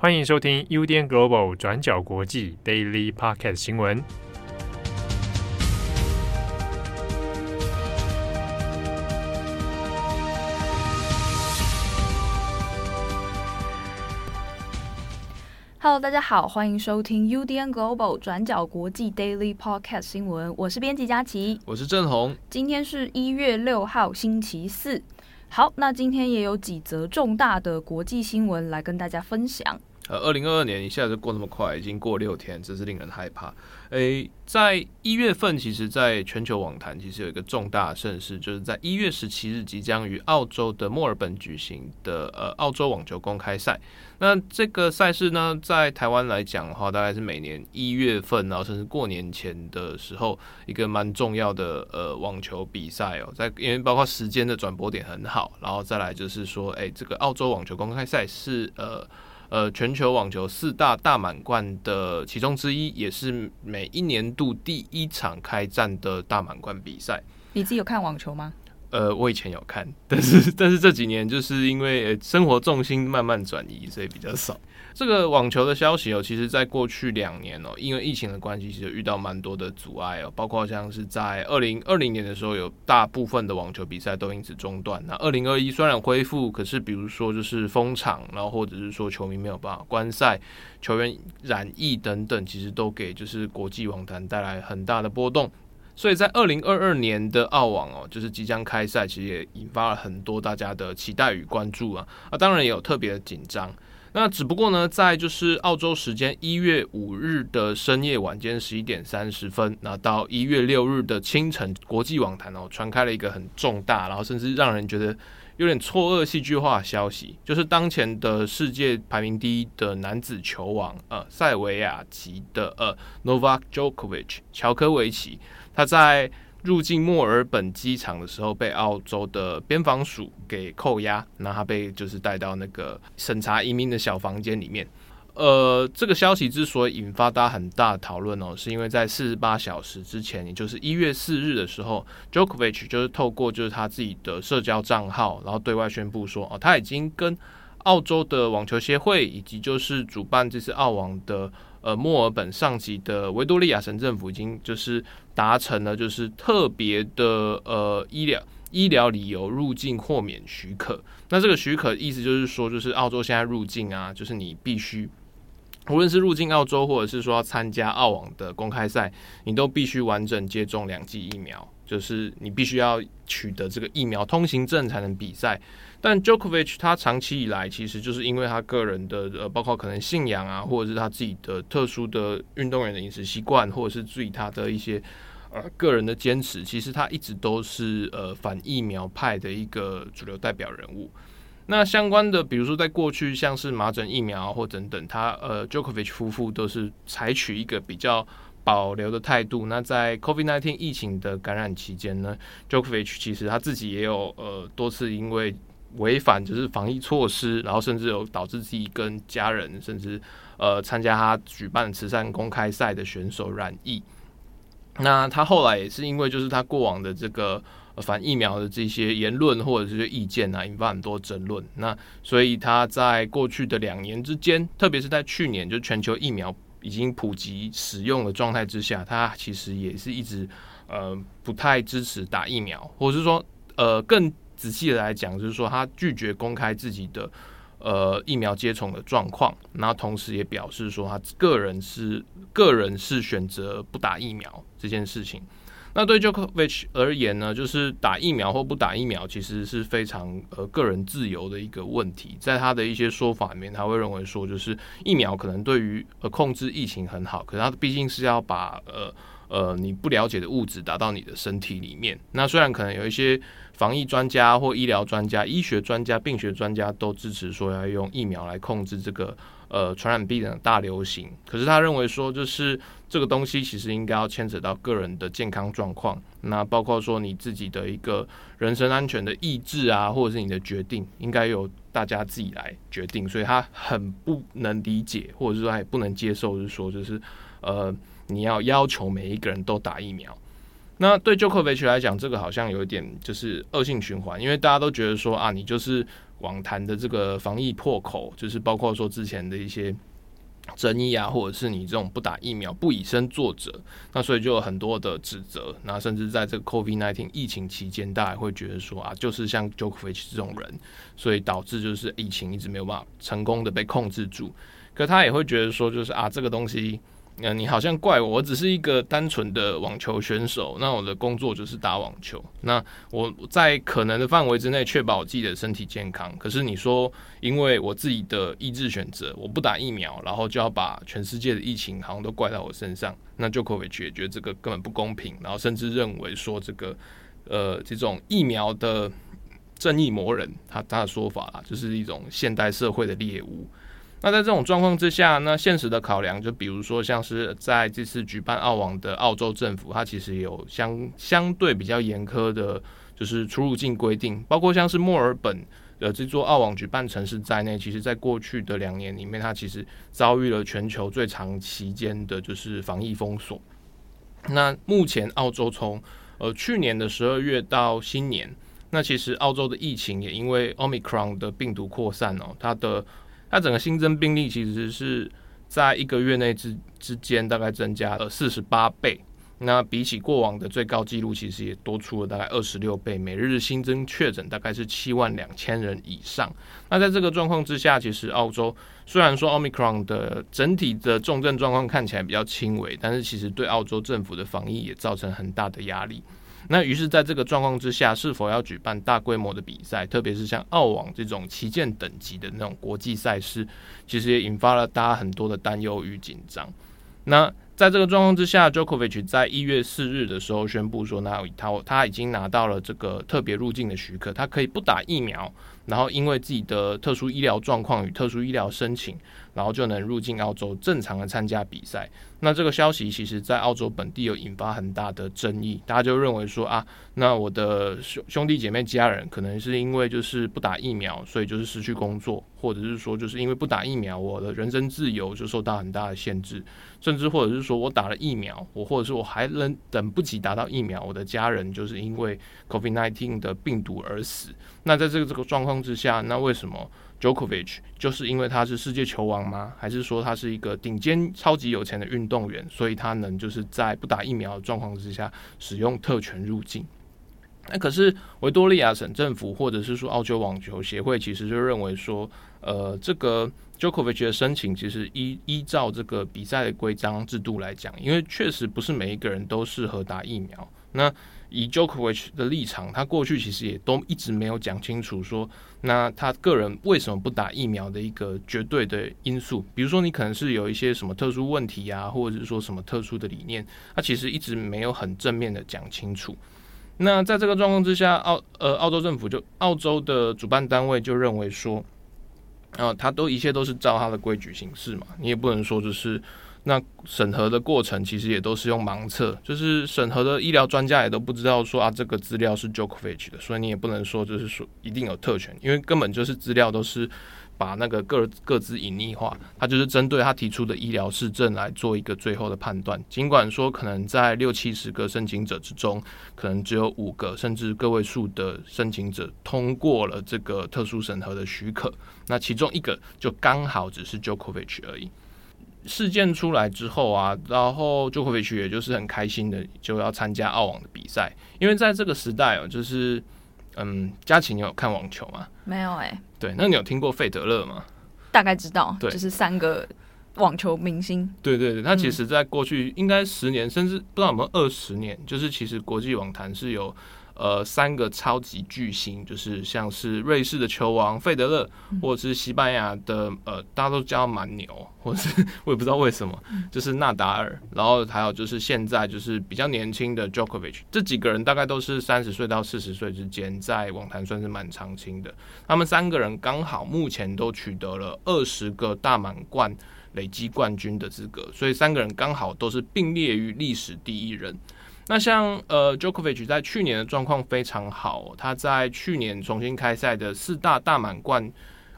欢迎收听 UDN Global 转角国际 Daily Pocket 新闻。Hello，大家好，欢迎收听 UDN Global 转角国际 Daily Podcast 新闻。我是编辑佳琪，我是郑红。今天是一月六号，星期四。好，那今天也有几则重大的国际新闻来跟大家分享。呃，二零二二年一下子过那么快，已经过六天，真是令人害怕。诶，在一月份，其实，在全球网坛其实有一个重大盛事，就是在一月十七日即将于澳洲的墨尔本举行的呃澳洲网球公开赛。那这个赛事呢，在台湾来讲的话，大概是每年一月份，然后甚至过年前的时候，一个蛮重要的呃网球比赛哦。在因为包括时间的转播点很好，然后再来就是说，诶，这个澳洲网球公开赛是呃。呃，全球网球四大大满贯的其中之一，也是每一年度第一场开战的大满贯比赛。你自己有看网球吗？呃，我以前有看，但是 但是这几年就是因为生活重心慢慢转移，所以比较少。这个网球的消息哦，其实在过去两年哦，因为疫情的关系，其实遇到蛮多的阻碍哦，包括像是在二零二零年的时候，有大部分的网球比赛都因此中断。那二零二一虽然恢复，可是比如说就是封场，然后或者是说球迷没有办法观赛，球员染疫等等，其实都给就是国际网坛带来很大的波动。所以在二零二二年的澳网哦，就是即将开赛，其实也引发了很多大家的期待与关注啊。啊，当然也有特别的紧张。那只不过呢，在就是澳洲时间一月五日的深夜晚间十一点三十分，那到一月六日的清晨，国际网坛哦传开了一个很重大，然后甚至让人觉得有点错愕戏剧化消息，就是当前的世界排名第一的男子球王呃塞维亚籍的呃 Novak Djokovic 乔科维奇。他在入境墨尔本机场的时候，被澳洲的边防署给扣押，那他被就是带到那个审查移民的小房间里面。呃，这个消息之所以引发大家很大的讨论哦，是因为在四十八小时之前，也就是一月四日的时候，Jokovic 就是透过就是他自己的社交账号，然后对外宣布说，哦，他已经跟澳洲的网球协会以及就是主办这次澳网的。呃，墨尔本上级的维多利亚省政府已经就是达成了，就是特别的呃医疗医疗理由入境豁免许可。那这个许可意思就是说，就是澳洲现在入境啊，就是你必须无论是入境澳洲，或者是说参加澳网的公开赛，你都必须完整接种两剂疫苗，就是你必须要取得这个疫苗通行证才能比赛。但 Djokovic 他长期以来其实就是因为他个人的呃，包括可能信仰啊，或者是他自己的特殊的运动员的饮食习惯，或者是注意他的一些呃个人的坚持，其实他一直都是呃反疫苗派的一个主流代表人物。那相关的，比如说在过去像是麻疹疫苗或等等，他呃，Jokovic 夫妇都是采取一个比较保留的态度。那在 COVID-19 疫情的感染期间呢，Jokovic 其实他自己也有呃多次因为违反就是防疫措施，然后甚至有导致自己跟家人，甚至呃参加他举办慈善公开赛的选手染疫。那他后来也是因为就是他过往的这个反疫苗的这些言论或者是意见啊，引发很多争论。那所以他在过去的两年之间，特别是在去年就全球疫苗已经普及使用的状态之下，他其实也是一直呃不太支持打疫苗，或者是说呃更。仔细的来讲，就是说他拒绝公开自己的呃疫苗接种的状况，然后同时也表示说他个人是个人是选择不打疫苗这件事情。那对 Jokovic 而言呢，就是打疫苗或不打疫苗，其实是非常呃个人自由的一个问题。在他的一些说法里面，他会认为说，就是疫苗可能对于呃控制疫情很好，可是他毕竟是要把呃呃你不了解的物质打到你的身体里面。那虽然可能有一些。防疫专家或医疗专家、医学专家、病学专家都支持说要用疫苗来控制这个呃传染病的大流行。可是他认为说，就是这个东西其实应该要牵扯到个人的健康状况，那包括说你自己的一个人身安全的意志啊，或者是你的决定，应该由大家自己来决定。所以他很不能理解，或者是说他也不能接受，就是说就是呃你要要求每一个人都打疫苗。那对 Jokovic 来讲，这个好像有一点就是恶性循环，因为大家都觉得说啊，你就是网坛的这个防疫破口，就是包括说之前的一些争议啊，或者是你这种不打疫苗不以身作则，那所以就有很多的指责。那甚至在这个 COVID-19 疫情期间，大家会觉得说啊，就是像 Jokovic 这种人，所以导致就是疫情一直没有办法成功的被控制住。可他也会觉得说，就是啊，这个东西。那你好像怪我，我只是一个单纯的网球选手。那我的工作就是打网球。那我在可能的范围之内确保我自己的身体健康。可是你说，因为我自己的意志选择，我不打疫苗，然后就要把全世界的疫情好像都怪到我身上。那 Djokovic 也觉得这个根本不公平，然后甚至认为说这个呃这种疫苗的正义魔人，他他的说法啦，就是一种现代社会的猎物。那在这种状况之下，那现实的考量，就比如说像是在这次举办澳网的澳洲政府，它其实有相相对比较严苛的，就是出入境规定，包括像是墨尔本的这座澳网举办城市在内，其实在过去的两年里面，它其实遭遇了全球最长期间的就是防疫封锁。那目前澳洲从呃去年的十二月到新年，那其实澳洲的疫情也因为 Omicron 的病毒扩散哦，它的它整个新增病例其实是在一个月内之之间大概增加了四十八倍，那比起过往的最高纪录，其实也多出了大概二十六倍。每日新增确诊大概是七万两千人以上。那在这个状况之下，其实澳洲虽然说 Omicron 的整体的重症状况看起来比较轻微，但是其实对澳洲政府的防疫也造成很大的压力。那于是，在这个状况之下，是否要举办大规模的比赛，特别是像澳网这种旗舰等级的那种国际赛事，其实也引发了大家很多的担忧与紧张。那在这个状况之下，Jokovic 在一月四日的时候宣布说，那他他已经拿到了这个特别入境的许可，他可以不打疫苗。然后因为自己的特殊医疗状况与特殊医疗申请，然后就能入境澳洲，正常的参加比赛。那这个消息其实，在澳洲本地有引发很大的争议，大家就认为说啊，那我的兄兄弟姐妹家人可能是因为就是不打疫苗，所以就是失去工作，或者是说就是因为不打疫苗，我的人身自由就受到很大的限制，甚至或者是说我打了疫苗，我或者是我还能等不及打到疫苗，我的家人就是因为 COVID-19 的病毒而死。那在这个这个状况之下，那为什么 Jokovic 就是因为他是世界球王吗？还是说他是一个顶尖超级有钱的运动员，所以他能就是在不打疫苗的状况之下使用特权入境？那可是维多利亚省政府或者是说澳洲网球协会其实就认为说，呃，这个 Jokovic 的申请其实依依照这个比赛的规章制度来讲，因为确实不是每一个人都适合打疫苗。那以 Jokovic 的立场，他过去其实也都一直没有讲清楚说，那他个人为什么不打疫苗的一个绝对的因素，比如说你可能是有一些什么特殊问题啊，或者是说什么特殊的理念，他其实一直没有很正面的讲清楚。那在这个状况之下，澳呃澳洲政府就澳洲的主办单位就认为说，啊，他都一切都是照他的规矩行事嘛，你也不能说就是。那审核的过程其实也都是用盲测，就是审核的医疗专家也都不知道说啊，这个资料是 Jokovic 的，所以你也不能说就是说一定有特权，因为根本就是资料都是把那个个个资隐匿化，他就是针对他提出的医疗事证来做一个最后的判断。尽管说可能在六七十个申请者之中，可能只有五个甚至个位数的申请者通过了这个特殊审核的许可，那其中一个就刚好只是 Jokovic 而已。事件出来之后啊，然后 Djokovic 也就是很开心的就要参加澳网的比赛，因为在这个时代哦，就是嗯，佳琪你有看网球吗？没有哎、欸。对，那你有听过费德勒吗？大概知道，对，就是三个网球明星。对对对，他其实在过去应该十年，嗯、甚至不知道有没有二十年，就是其实国际网坛是有。呃，三个超级巨星，就是像是瑞士的球王费德勒，或者是西班牙的呃，大家都叫蛮牛，或者是我也不知道为什么，就是纳达尔，然后还有就是现在就是比较年轻的 Djokovic，这几个人大概都是三十岁到四十岁之间，在网坛算是蛮常青的。他们三个人刚好目前都取得了二十个大满贯累积冠军的资格，所以三个人刚好都是并列于历史第一人。那像呃，Jokovic 在去年的状况非常好，他在去年重新开赛的四大大满贯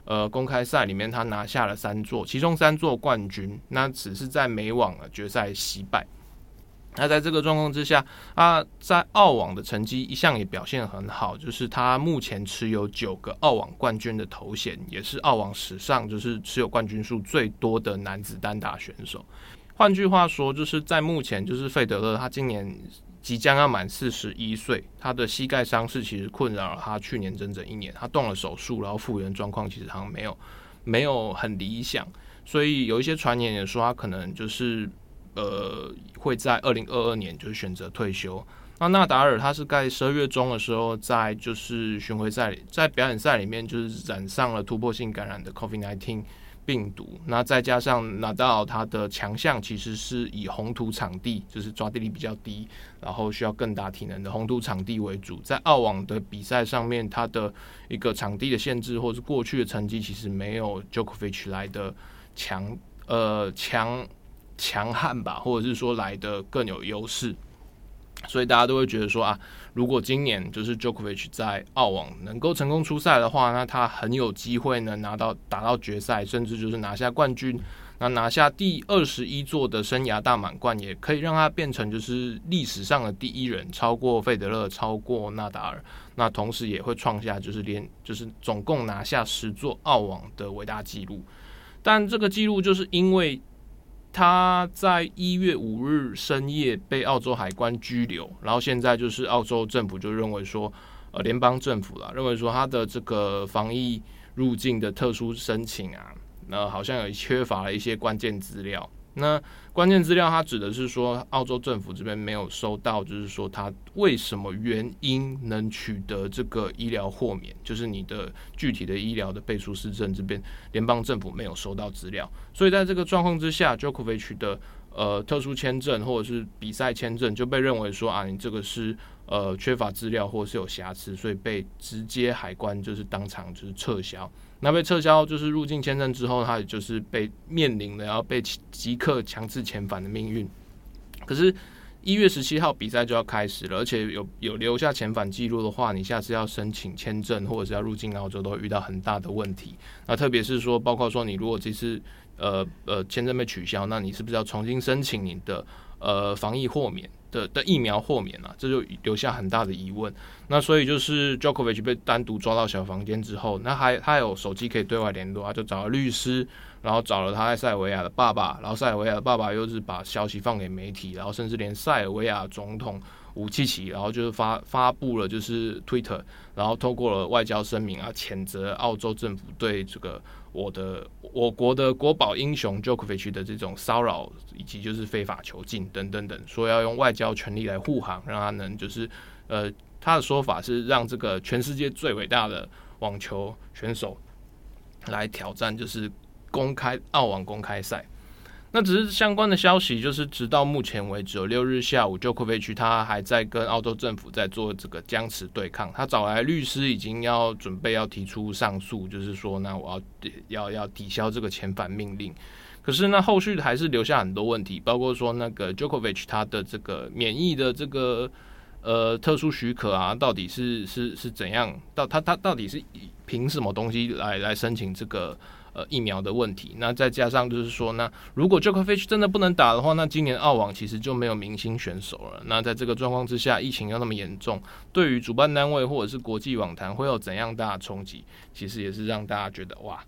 呃公开赛里面，他拿下了三座，其中三座冠军，那只是在美网的决赛惜败。那在这个状况之下，他在澳网的成绩一向也表现很好，就是他目前持有九个澳网冠军的头衔，也是澳网史上就是持有冠军数最多的男子单打选手。换句话说，就是在目前，就是费德勒他今年即将要满四十一岁，他的膝盖伤势其实困扰了他去年整整一年，他动了手术，然后复原状况其实好像没有没有很理想，所以有一些传言也说他可能就是。呃，会在二零二二年就是选择退休。那纳达尔他是在十二月中的时候，在就是巡回赛里，在表演赛里面就是染上了突破性感染的 COVID-19 病毒。那再加上纳达尔他的强项其实是以红土场地，就是抓地力比较低，然后需要更大体能的红土场地为主。在澳网的比赛上面，他的一个场地的限制，或是过去的成绩，其实没有 Jokovic 来的强，呃，强。强悍吧，或者是说来的更有优势，所以大家都会觉得说啊，如果今年就是 Djokovic 在澳网能够成功出赛的话，那他很有机会能拿到打到决赛，甚至就是拿下冠军，那拿下第二十一座的生涯大满贯，也可以让他变成就是历史上的第一人，超过费德勒，超过纳达尔，那同时也会创下就是连就是总共拿下十座澳网的伟大纪录，但这个纪录就是因为。他在一月五日深夜被澳洲海关拘留，然后现在就是澳洲政府就认为说，呃，联邦政府啦，认为说他的这个防疫入境的特殊申请啊，那好像有缺乏了一些关键资料。那关键资料，它指的是说，澳洲政府这边没有收到，就是说他为什么原因能取得这个医疗豁免，就是你的具体的医疗的背书事证，这边联邦政府没有收到资料，所以在这个状况之下，Jokovic 的呃特殊签证或者是比赛签证就被认为说啊，你这个是呃缺乏资料或者是有瑕疵，所以被直接海关就是当场就是撤销。那被撤销就是入境签证之后，他也就是被面临了要被即刻强制遣返的命运。可是，一月十七号比赛就要开始了，而且有有留下遣返记录的话，你下次要申请签证或者是要入境澳洲，都会遇到很大的问题。那特别是说，包括说你如果这次呃呃签证被取消，那你是不是要重新申请你的呃防疫豁免？的的疫苗豁免了，这就留下很大的疑问。那所以就是 Djokovic 被单独抓到小房间之后，那还他有手机可以对外联络啊，就找了律师，然后找了他在塞尔维亚的爸爸，然后塞尔维亚的爸爸又是把消息放给媒体，然后甚至连塞尔维亚总统武契奇，然后就是发发布了就是 Twitter，然后透过了外交声明啊，谴责澳洲政府对这个。我的我国的国宝英雄 Jokovic 的这种骚扰，以及就是非法囚禁等等等，说要用外交权力来护航，让他能就是呃，他的说法是让这个全世界最伟大的网球选手来挑战，就是公开澳网公开赛。那只是相关的消息，就是直到目前为止，六日下午，Jokovic 他还在跟澳洲政府在做这个僵持对抗。他找来律师，已经要准备要提出上诉，就是说，那我要要要抵消这个遣返命令。可是呢，后续还是留下很多问题，包括说那个 Jokovic 他的这个免疫的这个呃特殊许可啊，到底是是是怎样？到他他到底是凭什么东西来来申请这个？呃，疫苗的问题，那再加上就是说，那如果 Djokovic 真的不能打的话，那今年澳网其实就没有明星选手了。那在这个状况之下，疫情又那么严重，对于主办单位或者是国际网坛会有怎样大的冲击？其实也是让大家觉得哇，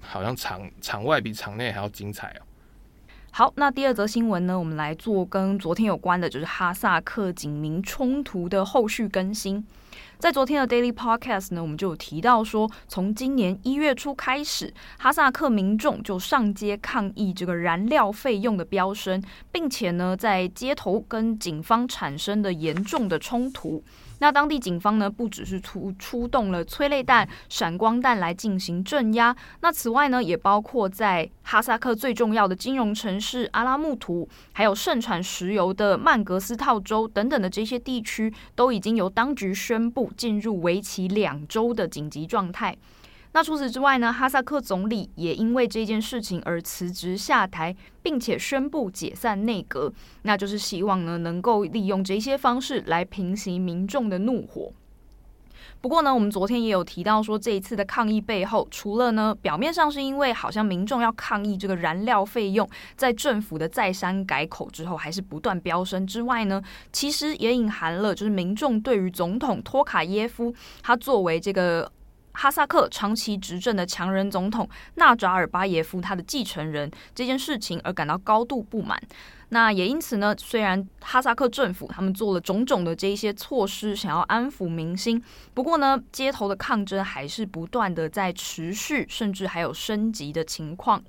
好像场场外比场内还要精彩哦。好，那第二则新闻呢，我们来做跟昨天有关的，就是哈萨克警民冲突的后续更新。在昨天的 Daily Podcast 呢，我们就有提到说，从今年一月初开始，哈萨克民众就上街抗议这个燃料费用的飙升，并且呢，在街头跟警方产生的严重的冲突。那当地警方呢，不只是出出动了催泪弹、闪光弹来进行镇压，那此外呢，也包括在哈萨克最重要的金融城市阿拉木图，还有盛产石油的曼格斯套州等等的这些地区，都已经由当局宣布进入为期两周的紧急状态。那除此之外呢，哈萨克总理也因为这件事情而辞职下台，并且宣布解散内阁，那就是希望呢能够利用这些方式来平息民众的怒火。不过呢，我们昨天也有提到说，这一次的抗议背后，除了呢表面上是因为好像民众要抗议这个燃料费用在政府的再三改口之后还是不断飙升之外呢，其实也隐含了就是民众对于总统托卡耶夫他作为这个哈萨克长期执政的强人总统纳扎尔巴耶夫他的继承人这件事情而感到高度不满。那也因此呢，虽然哈萨克政府他们做了种种的这一些措施，想要安抚民心，不过呢，街头的抗争还是不断的在持续，甚至还有升级的情况。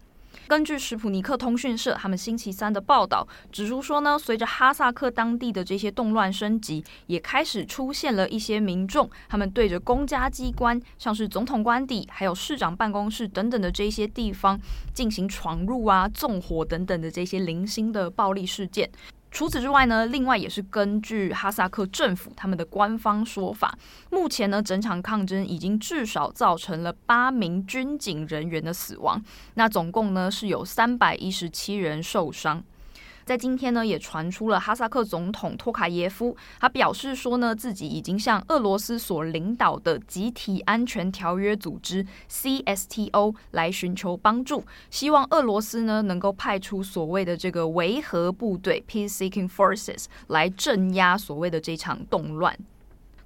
根据史普尼克通讯社他们星期三的报道指出说呢，随着哈萨克当地的这些动乱升级，也开始出现了一些民众，他们对着公家机关，像是总统官邸、还有市长办公室等等的这些地方进行闯入啊、纵火等等的这些零星的暴力事件。除此之外呢，另外也是根据哈萨克政府他们的官方说法，目前呢，整场抗争已经至少造成了八名军警人员的死亡，那总共呢是有三百一十七人受伤。在今天呢，也传出了哈萨克总统托卡耶夫，他表示说呢，自己已经向俄罗斯所领导的集体安全条约组织 CSTO 来寻求帮助，希望俄罗斯呢能够派出所谓的这个维和部队 （Peace-seeking forces） 来镇压所谓的这场动乱。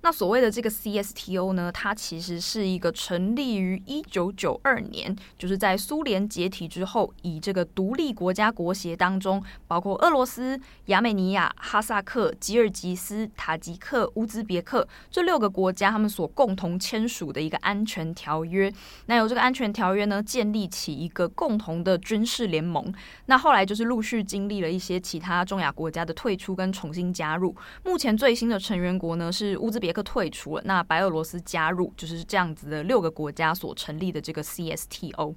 那所谓的这个 CSTO 呢，它其实是一个成立于一九九二年，就是在苏联解体之后，以这个独立国家国协当中，包括俄罗斯、亚美尼亚、哈萨克、吉尔吉斯、塔吉克、乌兹别克这六个国家他们所共同签署的一个安全条约。那由这个安全条约呢，建立起一个共同的军事联盟。那后来就是陆续经历了一些其他中亚国家的退出跟重新加入。目前最新的成员国呢是乌兹别克退出了，那白俄罗斯加入，就是这样子的六个国家所成立的这个 CSTO。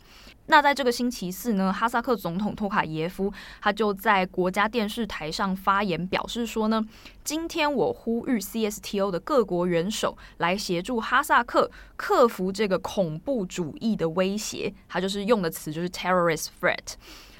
那在这个星期四呢，哈萨克总统托卡耶夫他就在国家电视台上发言，表示说呢，今天我呼吁 CSTO 的各国元首来协助哈萨克克服这个恐怖主义的威胁，他就是用的词就是 terrorist threat。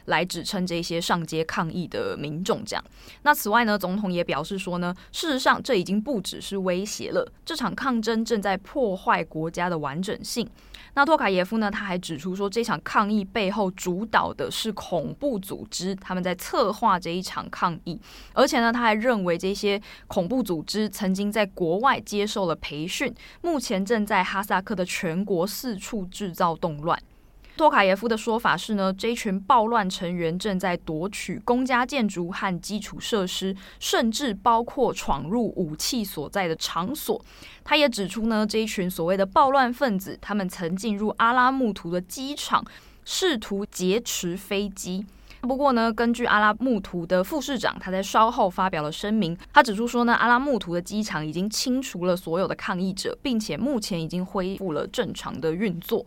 来指称这些上街抗议的民众，这样。那此外呢，总统也表示说呢，事实上这已经不只是威胁了，这场抗争正在破坏国家的完整性。那托卡耶夫呢，他还指出说，这场抗议背后主导的是恐怖组织，他们在策划这一场抗议，而且呢，他还认为这些恐怖组织曾经在国外接受了培训，目前正在哈萨克的全国四处制造动乱。托卡耶夫的说法是呢，这一群暴乱成员正在夺取公家建筑和基础设施，甚至包括闯入武器所在的场所。他也指出呢，这一群所谓的暴乱分子，他们曾进入阿拉木图的机场，试图劫持飞机。不过呢，根据阿拉木图的副市长，他在稍后发表了声明，他指出说呢，阿拉木图的机场已经清除了所有的抗议者，并且目前已经恢复了正常的运作。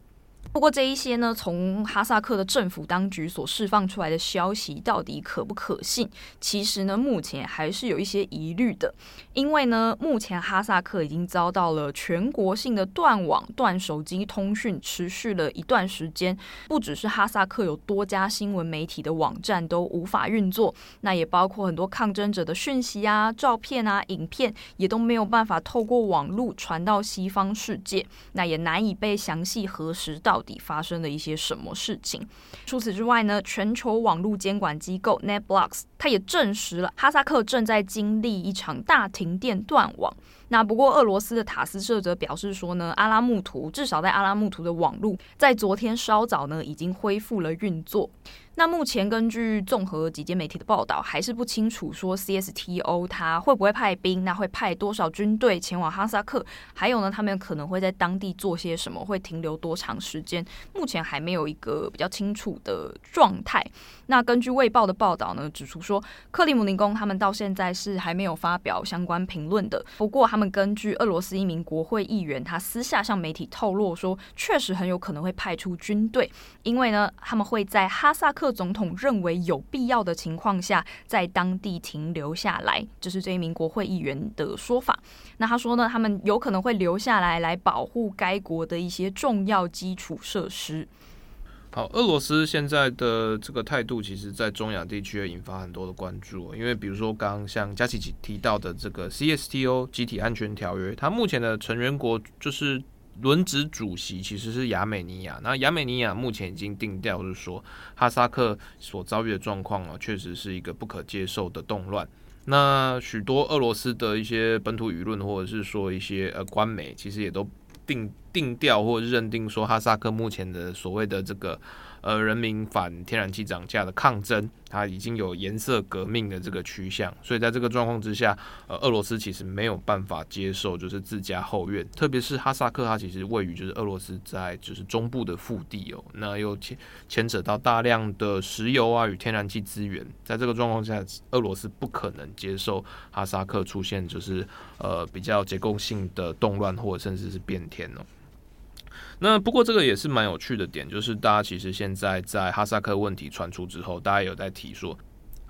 不过这一些呢，从哈萨克的政府当局所释放出来的消息到底可不可信？其实呢，目前还是有一些疑虑的。因为呢，目前哈萨克已经遭到了全国性的断网、断手机通讯，持续了一段时间。不只是哈萨克有多家新闻媒体的网站都无法运作，那也包括很多抗争者的讯息啊、照片啊、影片，也都没有办法透过网络传到西方世界，那也难以被详细核实到。到底发生了一些什么事情？除此之外呢，全球网络监管机构 NetBlocks 它也证实了哈萨克正在经历一场大停电断网。那不过俄罗斯的塔斯社则表示说呢，阿拉木图至少在阿拉木图的网络在昨天稍早呢已经恢复了运作。那目前根据综合几间媒体的报道，还是不清楚说 CSTO 他会不会派兵，那会派多少军队前往哈萨克，还有呢，他们可能会在当地做些什么，会停留多长时间，目前还没有一个比较清楚的状态。那根据《卫报》的报道呢，指出说克里姆林宫他们到现在是还没有发表相关评论的。不过他们根据俄罗斯一名国会议员，他私下向媒体透露说，确实很有可能会派出军队，因为呢，他们会在哈萨克。总统认为有必要的情况下，在当地停留下来，这是这一名国会议员的说法。那他说呢，他们有可能会留下来，来保护该国的一些重要基础设施。好，俄罗斯现在的这个态度，其实，在中亚地区也引发很多的关注。因为，比如说，刚刚像佳琪提到的这个 CSTO 集体安全条约，它目前的成员国就是轮值主席，其实是亚美尼亚。那亚美尼亚目前已经定调，就是说，哈萨克所遭遇的状况啊，确实是一个不可接受的动乱。那许多俄罗斯的一些本土舆论，或者是说一些呃官媒，其实也都定定调或者认定说，哈萨克目前的所谓的这个。呃，人民反天然气涨价的抗争，它已经有颜色革命的这个趋向，所以在这个状况之下，呃，俄罗斯其实没有办法接受就是自家后院，特别是哈萨克，它其实位于就是俄罗斯在就是中部的腹地哦，那又牵牵扯到大量的石油啊与天然气资源，在这个状况下，俄罗斯不可能接受哈萨克出现就是呃比较结构性的动乱或者甚至是变天哦。那不过这个也是蛮有趣的点，就是大家其实现在在哈萨克问题传出之后，大家有在提说，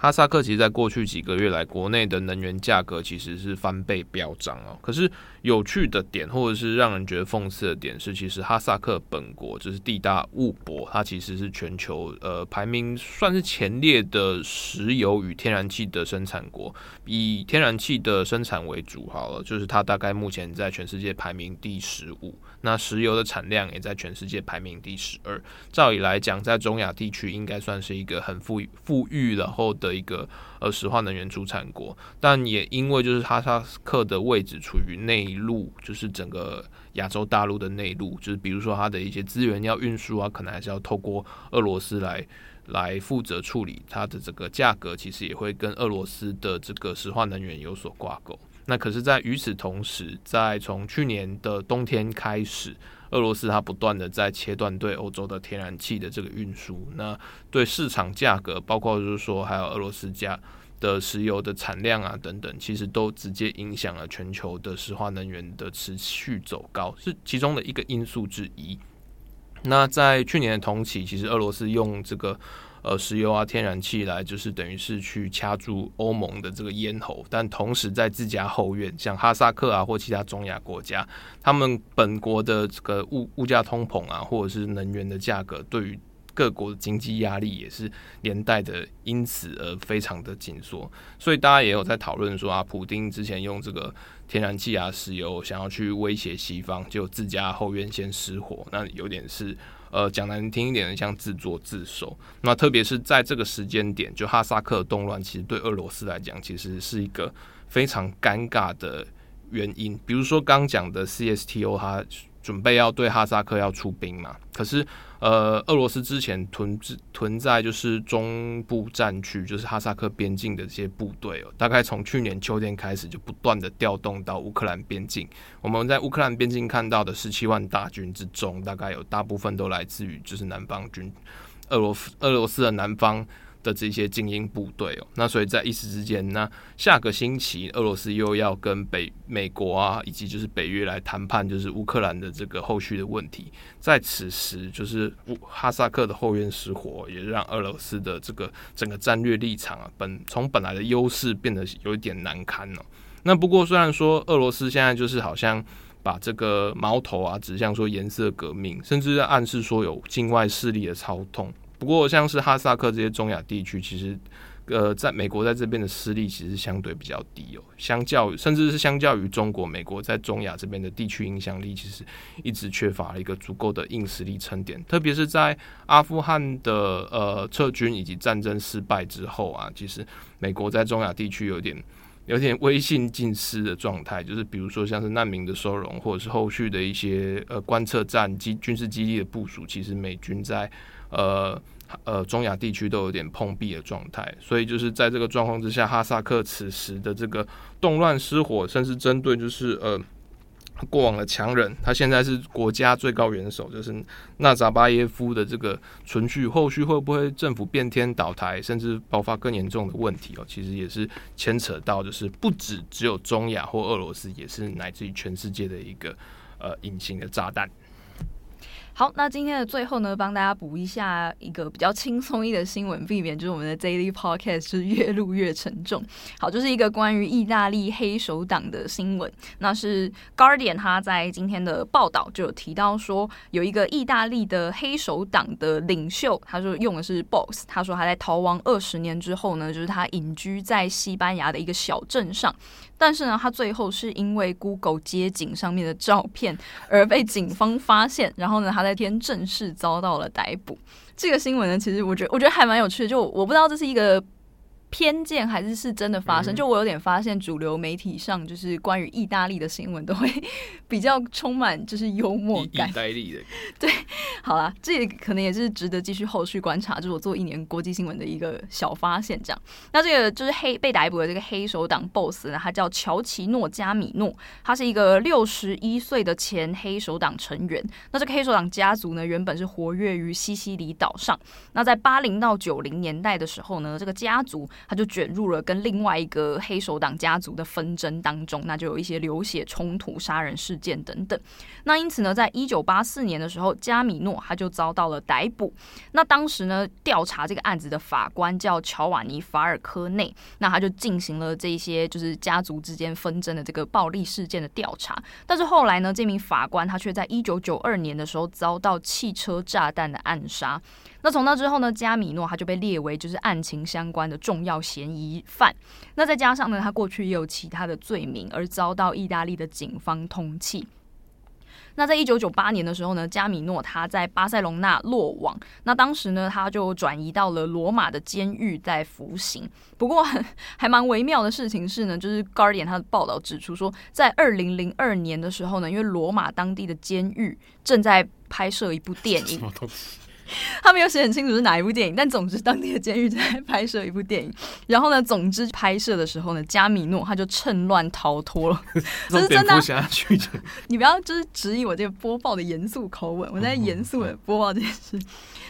哈萨克其实在过去几个月来，国内的能源价格其实是翻倍飙涨哦。可是有趣的点，或者是让人觉得讽刺的点是，其实哈萨克本国就是地大物博，它其实是全球呃排名算是前列的石油与天然气的生产国，以天然气的生产为主好了，就是它大概目前在全世界排名第十五。那石油的产量也在全世界排名第十二。照理来讲，在中亚地区应该算是一个很富富裕然后的的一个呃石化能源出产国，但也因为就是哈萨克的位置处于内陆，就是整个亚洲大陆的内陆，就是比如说它的一些资源要运输啊，可能还是要透过俄罗斯来来负责处理，它的这个价格其实也会跟俄罗斯的这个石化能源有所挂钩。那可是，在与此同时，在从去年的冬天开始，俄罗斯它不断的在切断对欧洲的天然气的这个运输，那对市场价格，包括就是说还有俄罗斯家的石油的产量啊等等，其实都直接影响了全球的石化能源的持续走高，是其中的一个因素之一。那在去年的同期，其实俄罗斯用这个。呃，石油啊，天然气来就是等于是去掐住欧盟的这个咽喉，但同时在自家后院，像哈萨克啊或其他中亚国家，他们本国的这个物物价通膨啊，或者是能源的价格，对于各国的经济压力也是连带的，因此而非常的紧缩。所以大家也有在讨论说啊，普丁之前用这个天然气啊、石油想要去威胁西方，就自家后院先失火，那有点是。呃，讲难听一点的，像自作自受。那特别是在这个时间点，就哈萨克动乱，其实对俄罗斯来讲，其实是一个非常尴尬的原因。比如说刚讲的 CSTO，它准备要对哈萨克要出兵嘛，可是。呃，俄罗斯之前屯屯在就是中部战区，就是哈萨克边境的这些部队哦，大概从去年秋天开始就不断的调动到乌克兰边境。我们在乌克兰边境看到的十七万大军之中，大概有大部分都来自于就是南方军，俄罗斯俄罗斯的南方。这些精英部队哦，那所以在一时之间，那下个星期俄罗斯又要跟北美国啊，以及就是北约来谈判，就是乌克兰的这个后续的问题。在此时，就是乌哈萨克的后院失火，也让俄罗斯的这个整个战略立场啊，本从本来的优势变得有一点难堪哦。那不过虽然说俄罗斯现在就是好像把这个矛头啊指向说颜色革命，甚至暗示说有境外势力的操纵。不过，像是哈萨克这些中亚地区，其实，呃，在美国在这边的势力其实相对比较低哦。相较，甚至是相较于中国，美国在中亚这边的地区影响力，其实一直缺乏了一个足够的硬实力撑点。特别是在阿富汗的呃撤军以及战争失败之后啊，其实美国在中亚地区有点有点威信尽失的状态。就是比如说像是难民的收容，或者是后续的一些呃观测站及军事基地的部署，其实美军在。呃呃，中亚地区都有点碰壁的状态，所以就是在这个状况之下，哈萨克此时的这个动乱失火，甚至针对就是呃过往的强人，他现在是国家最高元首，就是纳扎巴耶夫的这个存续，后续会不会政府变天倒台，甚至爆发更严重的问题哦？其实也是牵扯到，就是不止只有中亚或俄罗斯，也是乃至于全世界的一个呃隐形的炸弹。好，那今天的最后呢，帮大家补一下一个比较轻松一的新闻，避免就是我们的 Daily Podcast 是越录越沉重。好，就是一个关于意大利黑手党的新闻。那是 Guardian 他在今天的报道就有提到说，有一个意大利的黑手党的领袖，他说用的是 Boss，他说他在逃亡二十年之后呢，就是他隐居在西班牙的一个小镇上。但是呢，他最后是因为 Google 街景上面的照片而被警方发现，然后呢，他在天正式遭到了逮捕。这个新闻呢，其实我觉得我觉得还蛮有趣的，就我不知道这是一个。偏见还是是真的发生？就我有点发现，主流媒体上就是关于意大利的新闻都会比较充满就是幽默感。意大利的 对，好啦，这也可能也是值得继续后续观察，就是我做一年国际新闻的一个小发现。这样，那这个就是黑被逮捕的这个黑手党 boss 呢，他叫乔奇诺加米诺，他是一个六十一岁的前黑手党成员。那这个黑手党家族呢，原本是活跃于西西里岛上。那在八零到九零年代的时候呢，这个家族。他就卷入了跟另外一个黑手党家族的纷争当中，那就有一些流血冲突、杀人事件等等。那因此呢，在一九八四年的时候，加米诺他就遭到了逮捕。那当时呢，调查这个案子的法官叫乔瓦尼·法尔科内，那他就进行了这些就是家族之间纷争的这个暴力事件的调查。但是后来呢，这名法官他却在一九九二年的时候遭到汽车炸弹的暗杀。那从那之后呢，加米诺他就被列为就是案情相关的重要嫌疑犯。那再加上呢，他过去也有其他的罪名，而遭到意大利的警方通缉。那在一九九八年的时候呢，加米诺他在巴塞隆纳落网。那当时呢，他就转移到了罗马的监狱在服刑。不过 还蛮微妙的事情是呢，就是 Guardian 他的报道指出说，在二零零二年的时候呢，因为罗马当地的监狱正在拍摄一部电影。他没有写很清楚是哪一部电影，但总之当地的监狱在拍摄一部电影。然后呢，总之拍摄的时候呢，加米诺他就趁乱逃脱了。这是真的。你不要就是质疑我这个播报的严肃口吻，我在严肃的播报这件事。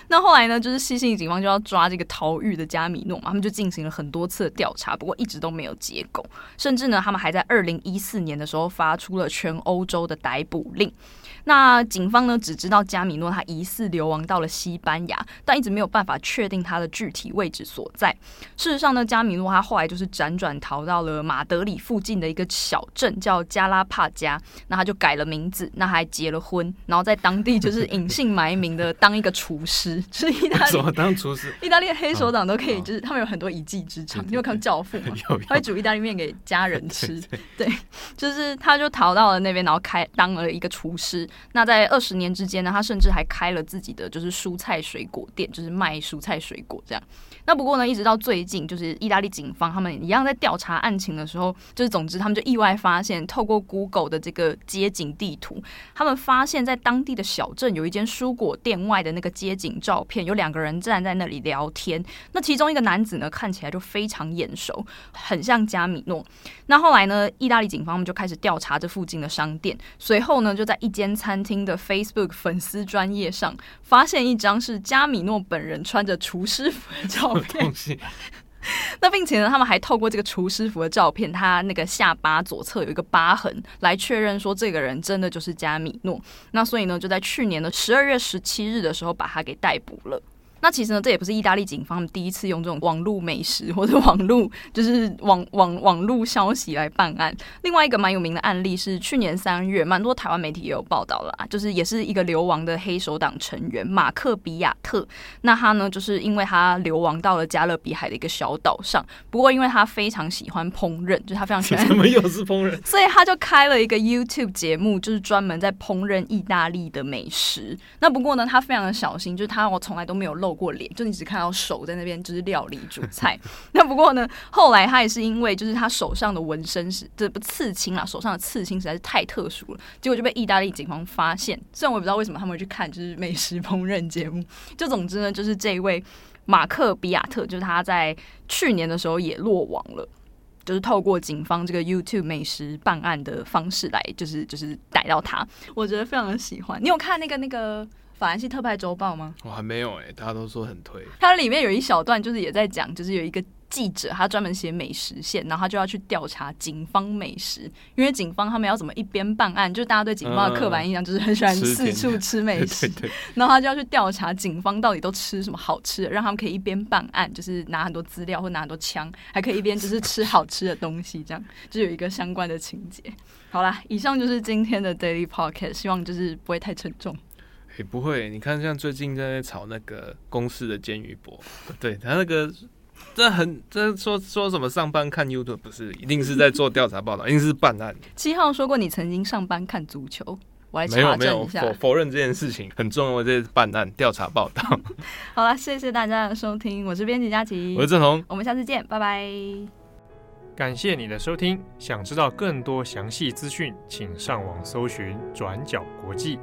那后来呢，就是西西里警方就要抓这个逃狱的加米诺嘛，他们就进行了很多次的调查，不过一直都没有结果。甚至呢，他们还在二零一四年的时候发出了全欧洲的逮捕令。那警方呢，只知道加米诺他疑似流亡到了西班牙，但一直没有办法确定他的具体位置所在。事实上呢，加米诺他后来就是辗转逃到了马德里附近的一个小镇，叫加拉帕加。那他就改了名字，那还结了婚，然后在当地就是隐姓埋名的当一个厨师。是意大利当厨师？意大利的黑手党都可以，就是他们有很多一技之长。你有看《教父》吗？他会煮意大利面给家人吃。对，就是他就逃到了那边，然后开当了一个厨师。那在二十年之间呢，他甚至还开了自己的就是蔬菜水果店，就是卖蔬菜水果这样。那不过呢，一直到最近，就是意大利警方他们一样在调查案情的时候，就是总之他们就意外发现，透过 Google 的这个街景地图，他们发现在当地的小镇有一间蔬果店外的那个街景照片，有两个人站在那里聊天。那其中一个男子呢，看起来就非常眼熟，很像加米诺。那后来呢，意大利警方们就开始调查这附近的商店，随后呢，就在一间餐厅的 Facebook 粉丝专业上，发现一张是加米诺本人穿着厨师服的照片。那并且呢，他们还透过这个厨师服的照片，他那个下巴左侧有一个疤痕，来确认说这个人真的就是加米诺。那所以呢，就在去年的十二月十七日的时候，把他给逮捕了。那其实呢，这也不是意大利警方第一次用这种网络美食或者网络就是网网网络消息来办案。另外一个蛮有名的案例是去年三月，蛮多台湾媒体也有报道了啊，就是也是一个流亡的黑手党成员马克比亚特。那他呢，就是因为他流亡到了加勒比海的一个小岛上，不过因为他非常喜欢烹饪，就是他非常喜欢怎么又是烹饪，所以他就开了一个 YouTube 节目，就是专门在烹饪意大利的美食。那不过呢，他非常的小心，就是他我从来都没有露。露过脸，就你只看到手在那边，就是料理煮菜。那不过呢，后来他也是因为就是他手上的纹身是这不刺青啊，手上的刺青实在是太特殊了，结果就被意大利警方发现。虽然我也不知道为什么他们会去看就是美食烹饪节目，就总之呢，就是这一位马克比亚特，就是他在去年的时候也落网了，就是透过警方这个 YouTube 美食办案的方式来，就是就是逮到他。我觉得非常的喜欢。你有看那个那个？法兰西特派周报吗？我还没有哎、欸，大家都说很推。它里面有一小段，就是也在讲，就是有一个记者他专门写美食线，然后他就要去调查警方美食，因为警方他们要怎么一边办案，就是大家对警方的刻板印象就是很喜欢四处吃美食，对对对，然后他就要去调查警方到底都吃什么好吃的，让他们可以一边办案，就是拿很多资料或拿很多枪，还可以一边就是吃好吃的东西，这样就有一个相关的情节。好啦，以上就是今天的 Daily Podcast，希望就是不会太沉重。也、欸、不会，你看像最近在炒那个公司的监狱博，对他那个。这很这说说什么上班看 YouTube 不是，一定是在做调查报道，一定是办案。七号说过你曾经上班看足球，我来查证一下。没有否否认这件事情很重要，这是办案调查报道。好了，谢谢大家的收听，我是编辑佳琪，我是郑红，我们下次见，拜拜。感谢你的收听，想知道更多详细资讯，请上网搜寻转角国际。